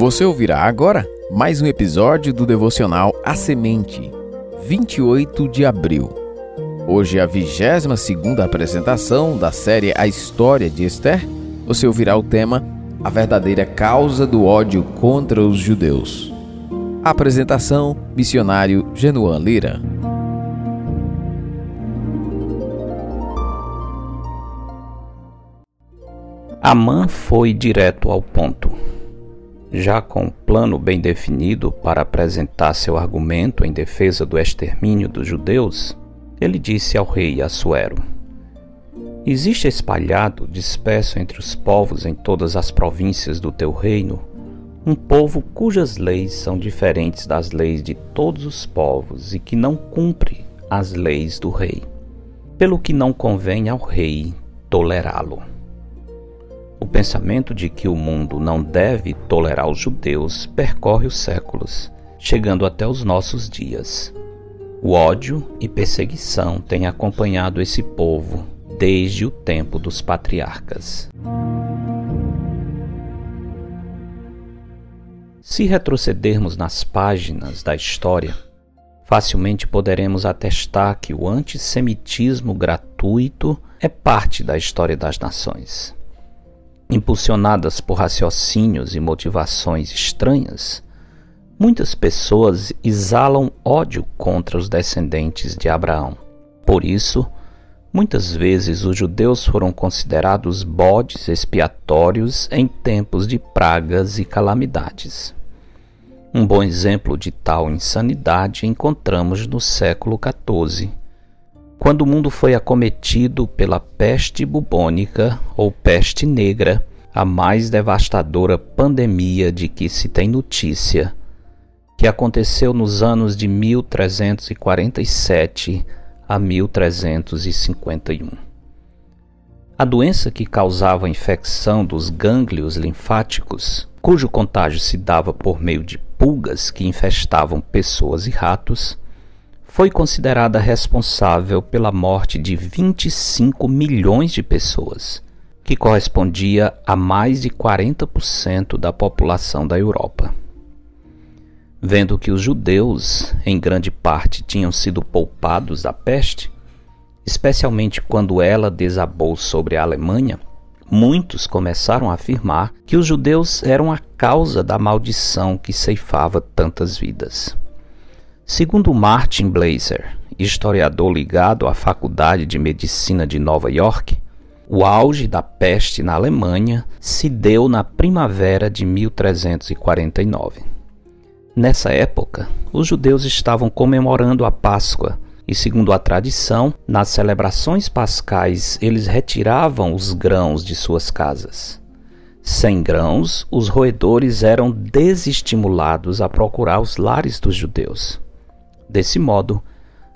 Você ouvirá agora mais um episódio do devocional A Semente, 28 de abril. Hoje é a 22 apresentação da série A História de Esther. Você ouvirá o tema A Verdadeira Causa do Ódio contra os Judeus. Apresentação, missionário Genuan Lira. Amã foi direto ao ponto. Já com um plano bem definido para apresentar seu argumento em defesa do extermínio dos judeus, ele disse ao rei Assuero: Existe espalhado, disperso entre os povos em todas as províncias do teu reino, um povo cujas leis são diferentes das leis de todos os povos e que não cumpre as leis do rei, pelo que não convém ao rei tolerá-lo. O pensamento de que o mundo não deve tolerar os judeus percorre os séculos, chegando até os nossos dias. O ódio e perseguição têm acompanhado esse povo desde o tempo dos patriarcas. Se retrocedermos nas páginas da história, facilmente poderemos atestar que o antissemitismo gratuito é parte da história das nações impulsionadas por raciocínios e motivações estranhas, muitas pessoas exalam ódio contra os descendentes de Abraão. Por isso, muitas vezes os judeus foram considerados bodes expiatórios em tempos de pragas e calamidades. Um bom exemplo de tal insanidade encontramos no século XIV, quando o mundo foi acometido pela peste bubônica ou peste negra, a mais devastadora pandemia de que se tem notícia, que aconteceu nos anos de 1347 a 1351. A doença que causava a infecção dos gânglios linfáticos, cujo contágio se dava por meio de pulgas que infestavam pessoas e ratos, foi considerada responsável pela morte de 25 milhões de pessoas, que correspondia a mais de 40% da população da Europa. Vendo que os judeus, em grande parte, tinham sido poupados da peste, especialmente quando ela desabou sobre a Alemanha, muitos começaram a afirmar que os judeus eram a causa da maldição que ceifava tantas vidas. Segundo Martin Blazer, historiador ligado à Faculdade de Medicina de Nova York, o auge da peste na Alemanha se deu na primavera de 1349. Nessa época, os judeus estavam comemorando a Páscoa e, segundo a tradição, nas celebrações pascais eles retiravam os grãos de suas casas. Sem grãos, os roedores eram desestimulados a procurar os lares dos judeus. Desse modo,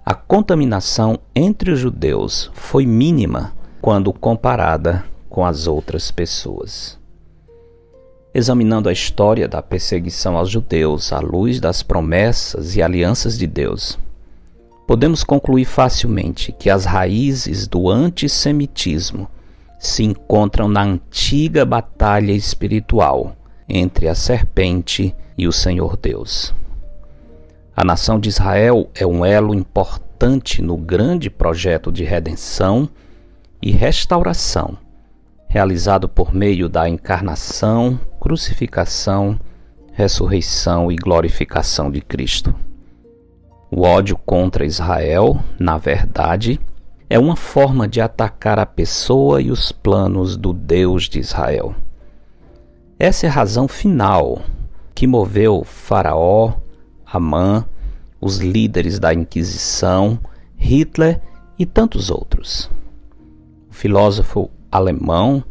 a contaminação entre os judeus foi mínima quando comparada com as outras pessoas. Examinando a história da perseguição aos judeus à luz das promessas e alianças de Deus, podemos concluir facilmente que as raízes do antissemitismo se encontram na antiga batalha espiritual entre a serpente e o Senhor Deus. A nação de Israel é um elo importante no grande projeto de redenção e restauração realizado por meio da encarnação, crucificação, ressurreição e glorificação de Cristo. O ódio contra Israel, na verdade, é uma forma de atacar a pessoa e os planos do Deus de Israel. Essa é a razão final que moveu Faraó, Amã, os líderes da Inquisição, Hitler e tantos outros. O filósofo alemão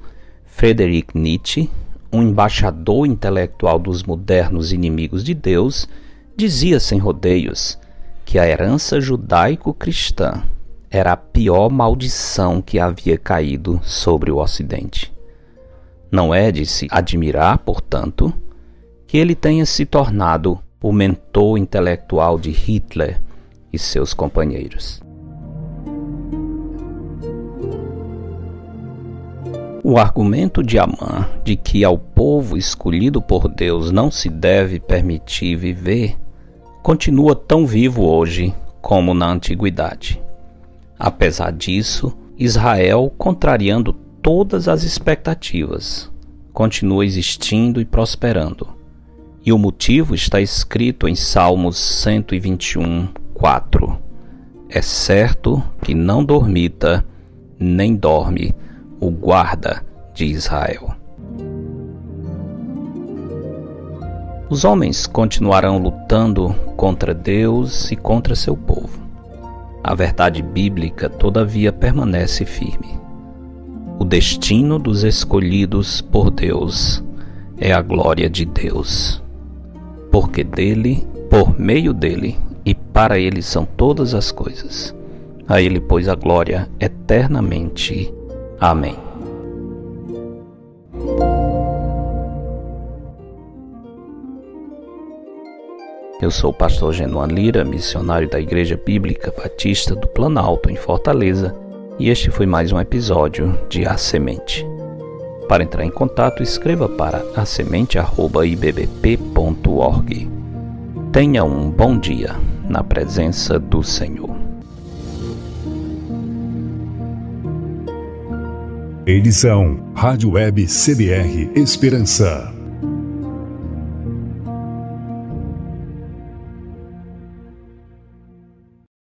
Friedrich Nietzsche, um embaixador intelectual dos modernos inimigos de Deus, dizia sem rodeios que a herança judaico-cristã era a pior maldição que havia caído sobre o Ocidente. Não é de se admirar, portanto, que ele tenha se tornado o mentor intelectual de Hitler e seus companheiros. O argumento de Amã de que ao povo escolhido por Deus não se deve permitir viver continua tão vivo hoje como na antiguidade. Apesar disso, Israel, contrariando todas as expectativas, continua existindo e prosperando. E o motivo está escrito em Salmos 121, 4. É certo que não dormita, nem dorme o guarda de Israel. Os homens continuarão lutando contra Deus e contra seu povo. A verdade bíblica, todavia, permanece firme. O destino dos escolhidos por Deus é a glória de Deus. Porque dele, por meio dele e para ele são todas as coisas. A ele, pois, a glória eternamente. Amém. Eu sou o pastor Genuan Lira, missionário da Igreja Bíblica Batista do Planalto, em Fortaleza, e este foi mais um episódio de A Semente. Para entrar em contato, escreva para asemente.ibbp.org. Tenha um bom dia na presença do Senhor. Edição Rádio Web CBR Esperança.